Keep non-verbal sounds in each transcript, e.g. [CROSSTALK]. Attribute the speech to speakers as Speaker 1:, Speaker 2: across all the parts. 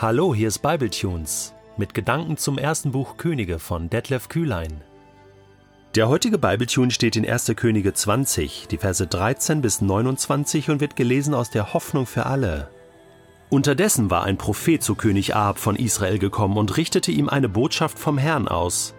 Speaker 1: Hallo, hier ist Bibletunes mit Gedanken zum ersten Buch Könige von Detlef Kühlein. Der heutige Bibletune steht in 1. Könige 20, die Verse 13 bis 29 und wird gelesen aus der Hoffnung für alle. Unterdessen war ein Prophet zu König Ahab von Israel gekommen und richtete ihm eine Botschaft vom Herrn aus.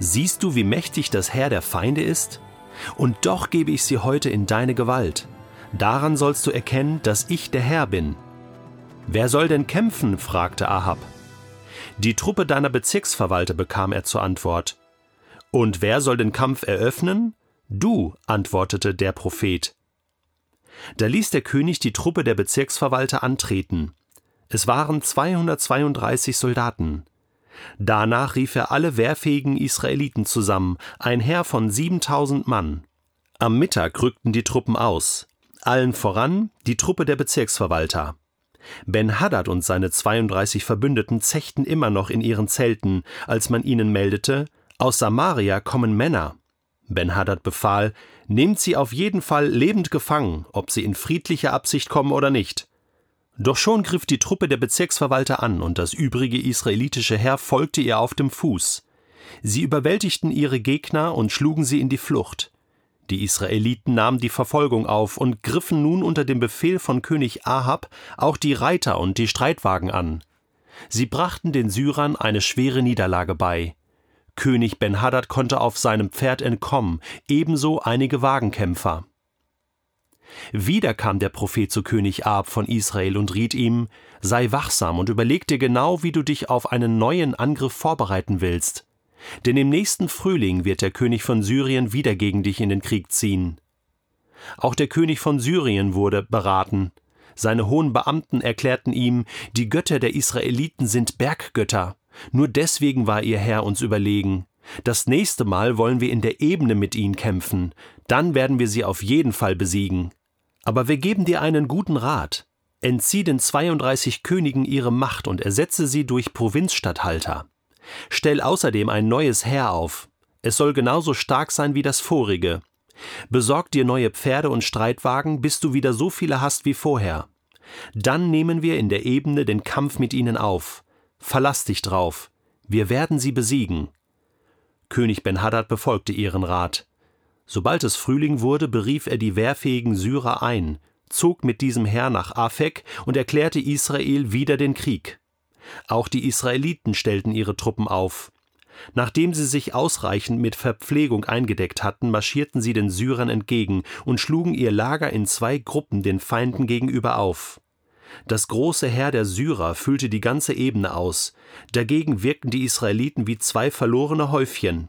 Speaker 1: Siehst du, wie mächtig das Herr der Feinde ist? Und doch gebe ich sie heute in deine Gewalt. Daran sollst du erkennen, dass ich der Herr bin. Wer soll denn kämpfen? fragte Ahab. Die Truppe deiner Bezirksverwalter bekam er zur Antwort. Und wer soll den Kampf eröffnen? Du, antwortete der Prophet. Da ließ der König die Truppe der Bezirksverwalter antreten. Es waren 232 Soldaten. Danach rief er alle wehrfähigen Israeliten zusammen, ein Heer von 7000 Mann. Am Mittag rückten die Truppen aus, allen voran die Truppe der Bezirksverwalter. Ben-Hadad und seine 32 Verbündeten zechten immer noch in ihren Zelten, als man ihnen meldete, aus Samaria kommen Männer. Ben-Hadad befahl, nehmt sie auf jeden Fall lebend gefangen, ob sie in friedlicher Absicht kommen oder nicht. Doch schon griff die Truppe der Bezirksverwalter an und das übrige israelitische Heer folgte ihr auf dem Fuß. Sie überwältigten ihre Gegner und schlugen sie in die Flucht. Die Israeliten nahmen die Verfolgung auf und griffen nun unter dem Befehl von König Ahab auch die Reiter und die Streitwagen an. Sie brachten den Syrern eine schwere Niederlage bei. König Ben-Hadad konnte auf seinem Pferd entkommen, ebenso einige Wagenkämpfer. Wieder kam der Prophet zu König Ahab von Israel und riet ihm: Sei wachsam und überleg dir genau, wie du dich auf einen neuen Angriff vorbereiten willst. Denn im nächsten Frühling wird der König von Syrien wieder gegen dich in den Krieg ziehen. Auch der König von Syrien wurde beraten. Seine hohen Beamten erklärten ihm, die Götter der Israeliten sind Berggötter. Nur deswegen war ihr Herr uns überlegen. Das nächste Mal wollen wir in der Ebene mit ihnen kämpfen. Dann werden wir sie auf jeden Fall besiegen. Aber wir geben dir einen guten Rat. Entzieh den 32 Königen ihre Macht und ersetze sie durch Provinzstatthalter. Stell außerdem ein neues Heer auf. Es soll genauso stark sein wie das vorige. Besorg dir neue Pferde und Streitwagen, bis du wieder so viele hast wie vorher. Dann nehmen wir in der Ebene den Kampf mit ihnen auf. Verlass dich drauf. Wir werden sie besiegen. König Ben-Hadad befolgte ihren Rat. Sobald es Frühling wurde, berief er die wehrfähigen Syrer ein, zog mit diesem Heer nach Afek und erklärte Israel wieder den Krieg. Auch die Israeliten stellten ihre Truppen auf. Nachdem sie sich ausreichend mit Verpflegung eingedeckt hatten, marschierten sie den Syrern entgegen und schlugen ihr Lager in zwei Gruppen den Feinden gegenüber auf. Das große Heer der Syrer füllte die ganze Ebene aus, dagegen wirkten die Israeliten wie zwei verlorene Häufchen.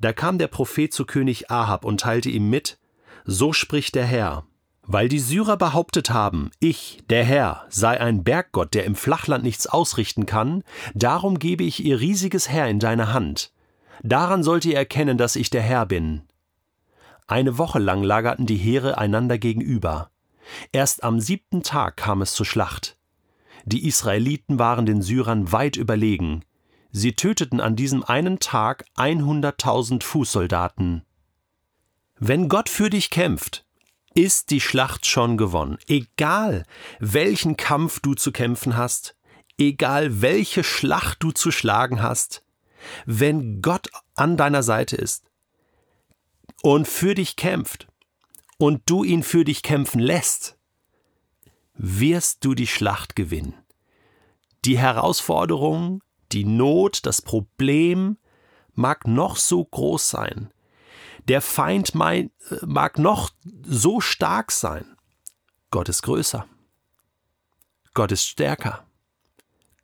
Speaker 1: Da kam der Prophet zu König Ahab und teilte ihm mit So spricht der Herr, weil die Syrer behauptet haben, ich, der Herr, sei ein Berggott, der im Flachland nichts ausrichten kann, darum gebe ich ihr riesiges Heer in deine Hand. Daran sollt ihr erkennen, dass ich der Herr bin. Eine Woche lang lagerten die Heere einander gegenüber. Erst am siebten Tag kam es zur Schlacht. Die Israeliten waren den Syrern weit überlegen. Sie töteten an diesem einen Tag 100.000 Fußsoldaten. Wenn Gott für dich kämpft, ist die Schlacht schon gewonnen. Egal, welchen Kampf du zu kämpfen hast, egal welche Schlacht du zu schlagen hast, wenn Gott an deiner Seite ist und für dich kämpft und du ihn für dich kämpfen lässt, wirst du die Schlacht gewinnen. Die Herausforderung, die Not, das Problem mag noch so groß sein, der Feind mag noch so stark sein. Gott ist größer. Gott ist stärker.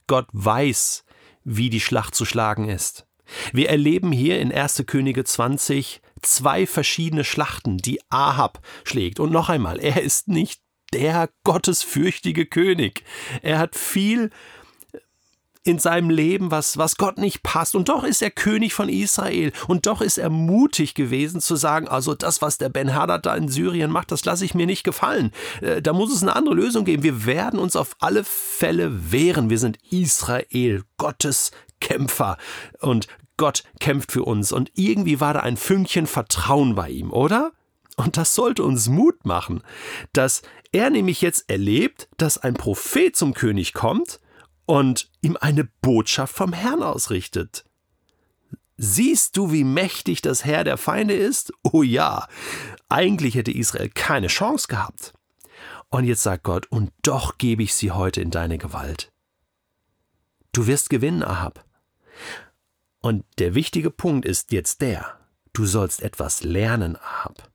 Speaker 1: Gott weiß, wie die Schlacht zu schlagen ist. Wir erleben hier in 1. Könige 20 zwei verschiedene Schlachten, die Ahab schlägt. Und noch einmal, er ist nicht der gottesfürchtige König. Er hat viel in seinem Leben, was, was Gott nicht passt. Und doch ist er König von Israel. Und doch ist er mutig gewesen zu sagen, also das, was der Ben Hadad da in Syrien macht, das lasse ich mir nicht gefallen. Äh, da muss es eine andere Lösung geben. Wir werden uns auf alle Fälle wehren. Wir sind Israel, Gottes Kämpfer. Und Gott kämpft für uns. Und irgendwie war da ein Fünkchen Vertrauen bei ihm, oder? Und das sollte uns Mut machen, dass er nämlich jetzt erlebt, dass ein Prophet zum König kommt und ihm eine Botschaft vom Herrn ausrichtet. Siehst du, wie mächtig das Herr der Feinde ist? Oh ja, eigentlich hätte Israel keine Chance gehabt. Und jetzt sagt Gott, und doch gebe ich sie heute in deine Gewalt. Du wirst gewinnen, Ahab. Und der wichtige Punkt ist jetzt der, du sollst etwas lernen, Ahab.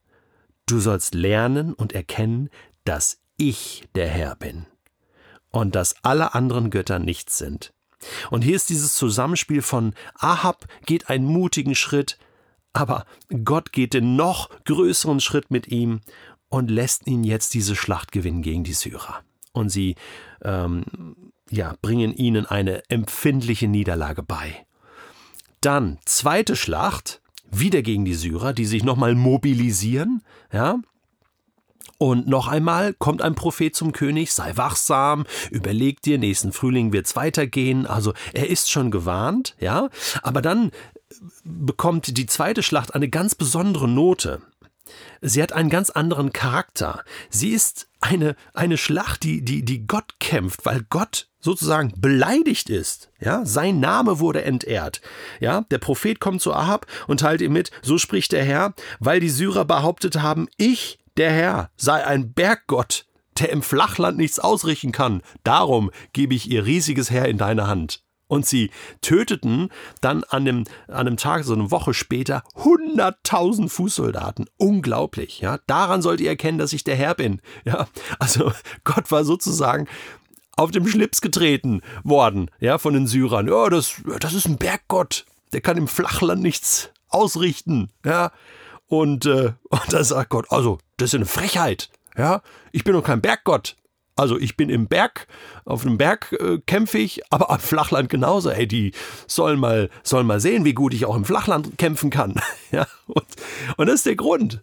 Speaker 1: Du sollst lernen und erkennen, dass ich der Herr bin und dass alle anderen Götter nichts sind. Und hier ist dieses Zusammenspiel von Ahab geht einen mutigen Schritt, aber Gott geht den noch größeren Schritt mit ihm und lässt ihn jetzt diese Schlacht gewinnen gegen die Syrer. Und sie ähm, ja, bringen ihnen eine empfindliche Niederlage bei. Dann zweite Schlacht, wieder gegen die Syrer, die sich nochmal mobilisieren, ja, und noch einmal kommt ein Prophet zum König, sei wachsam, überleg dir, nächsten Frühling wird's weitergehen. Also er ist schon gewarnt, ja. Aber dann bekommt die zweite Schlacht eine ganz besondere Note. Sie hat einen ganz anderen Charakter. Sie ist eine, eine Schlacht, die, die, die Gott kämpft, weil Gott sozusagen beleidigt ist. Ja, sein Name wurde entehrt. Ja, der Prophet kommt zu Ahab und teilt ihm mit, so spricht der Herr, weil die Syrer behauptet haben, ich der Herr sei ein Berggott, der im Flachland nichts ausrichten kann. Darum gebe ich ihr riesiges Heer in deine Hand. Und sie töteten dann an dem, an einem Tag, so eine Woche später, hunderttausend Fußsoldaten. Unglaublich, ja. Daran sollt ihr erkennen, dass ich der Herr bin, ja. Also, Gott war sozusagen auf dem Schlips getreten worden, ja, von den Syrern. Ja, das, das ist ein Berggott. Der kann im Flachland nichts ausrichten, ja. Und, äh, [LAUGHS] und da sagt Gott, also, das ist eine Frechheit. Ja, ich bin doch kein Berggott. Also ich bin im Berg, auf einem Berg äh, kämpfe ich, [LAUGHS] aber am Flachland genauso. Ey, die sollen mal, sollen mal sehen, wie gut ich auch im Flachland kämpfen kann. [LAUGHS] ja, und, und das ist der Grund.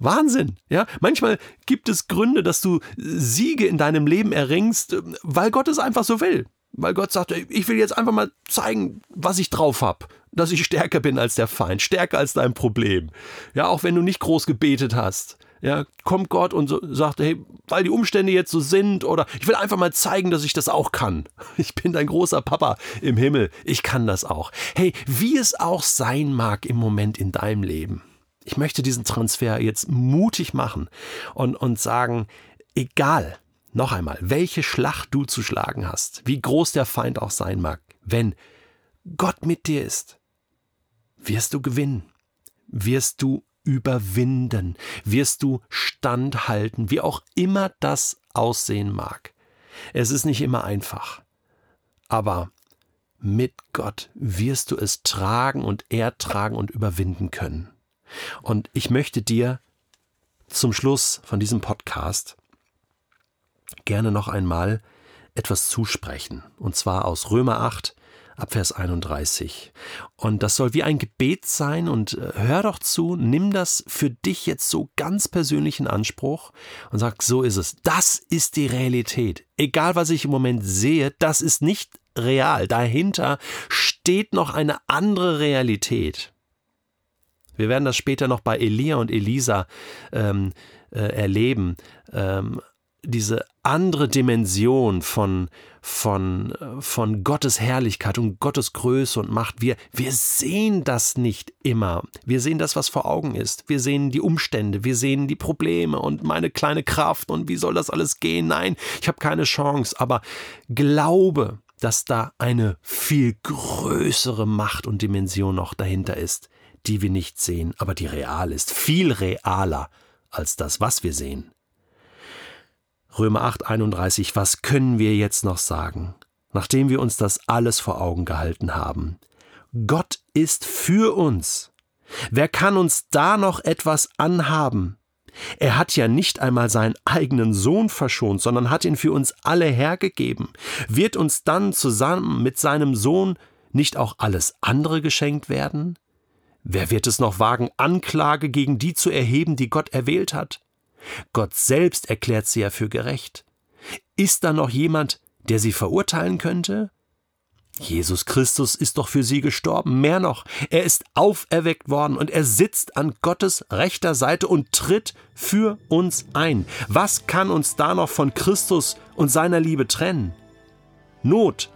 Speaker 1: Wahnsinn, ja. Manchmal gibt es Gründe, dass du Siege in deinem Leben erringst, weil Gott es einfach so will. Weil Gott sagt, ich will jetzt einfach mal zeigen, was ich drauf habe. Dass ich stärker bin als der Feind, stärker als dein Problem. Ja, auch wenn du nicht groß gebetet hast. Ja, kommt Gott und so, sagt, hey, weil die Umstände jetzt so sind oder ich will einfach mal zeigen, dass ich das auch kann. [LAUGHS] Ich bin dein großer Papa im Himmel. Ich kann das auch. Hey, wie es auch sein mag im Moment in deinem Leben. Ich möchte diesen Transfer jetzt mutig machen und, und sagen, egal, noch einmal, welche Schlacht du zu schlagen hast, wie groß der Feind auch sein mag, wenn Gott mit dir ist, wirst du gewinnen, wirst du überwinden, wirst du standhalten, wie auch immer das aussehen mag. Es ist nicht immer einfach, aber mit Gott wirst du es tragen und ertragen und überwinden können. Und ich möchte dir zum Schluss von diesem Podcast gerne noch einmal etwas zusprechen, und zwar aus Römer 8, Abvers 31. Und das soll wie ein Gebet sein und äh, hör doch zu, nimm das für dich jetzt so ganz persönlich in Anspruch und sag, so ist es. Das ist die Realität. Egal was ich im Moment sehe, das ist nicht real. Dahinter steht noch eine andere Realität. Wir werden das später noch bei Elia und Elisa ähm, äh, erleben. Ähm, diese andere Dimension von, von, von Gottes Herrlichkeit und Gottes Größe und Macht. Wir, wir sehen das nicht immer. Wir sehen das, was vor Augen ist. Wir sehen die Umstände, wir sehen die Probleme und meine kleine Kraft und wie soll das alles gehen? Nein, ich habe keine Chance. Aber glaube, dass da eine viel größere Macht und Dimension noch dahinter ist, die wir nicht sehen, aber die real ist, viel realer als das, was wir sehen. Römer 8, 31, was können wir jetzt noch sagen, nachdem wir uns das alles vor Augen gehalten haben? Gott ist für uns. Wer kann uns da noch etwas anhaben? Er hat ja nicht einmal seinen eigenen Sohn verschont, sondern hat ihn für uns alle hergegeben. Wird uns dann zusammen mit seinem Sohn nicht auch alles andere geschenkt werden? Wer wird es noch wagen, Anklage gegen die zu erheben, die Gott erwählt hat? Gott selbst erklärt sie ja für gerecht. Ist da noch jemand, der sie verurteilen könnte? Jesus Christus ist doch für sie gestorben, mehr noch, er ist auferweckt worden und er sitzt an Gottes rechter Seite und tritt für uns ein. Was kann uns da noch von Christus und seiner Liebe trennen? Not,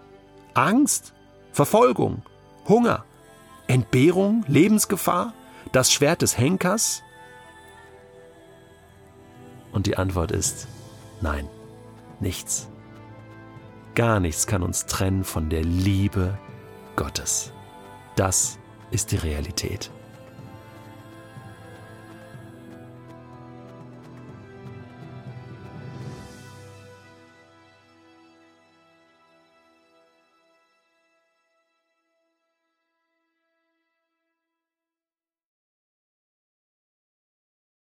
Speaker 1: Angst? Verfolgung? Hunger? Entbehrung? Lebensgefahr? Das Schwert des Henkers? Und die Antwort ist nein, nichts. Gar nichts kann uns trennen von der Liebe Gottes. Das ist die Realität.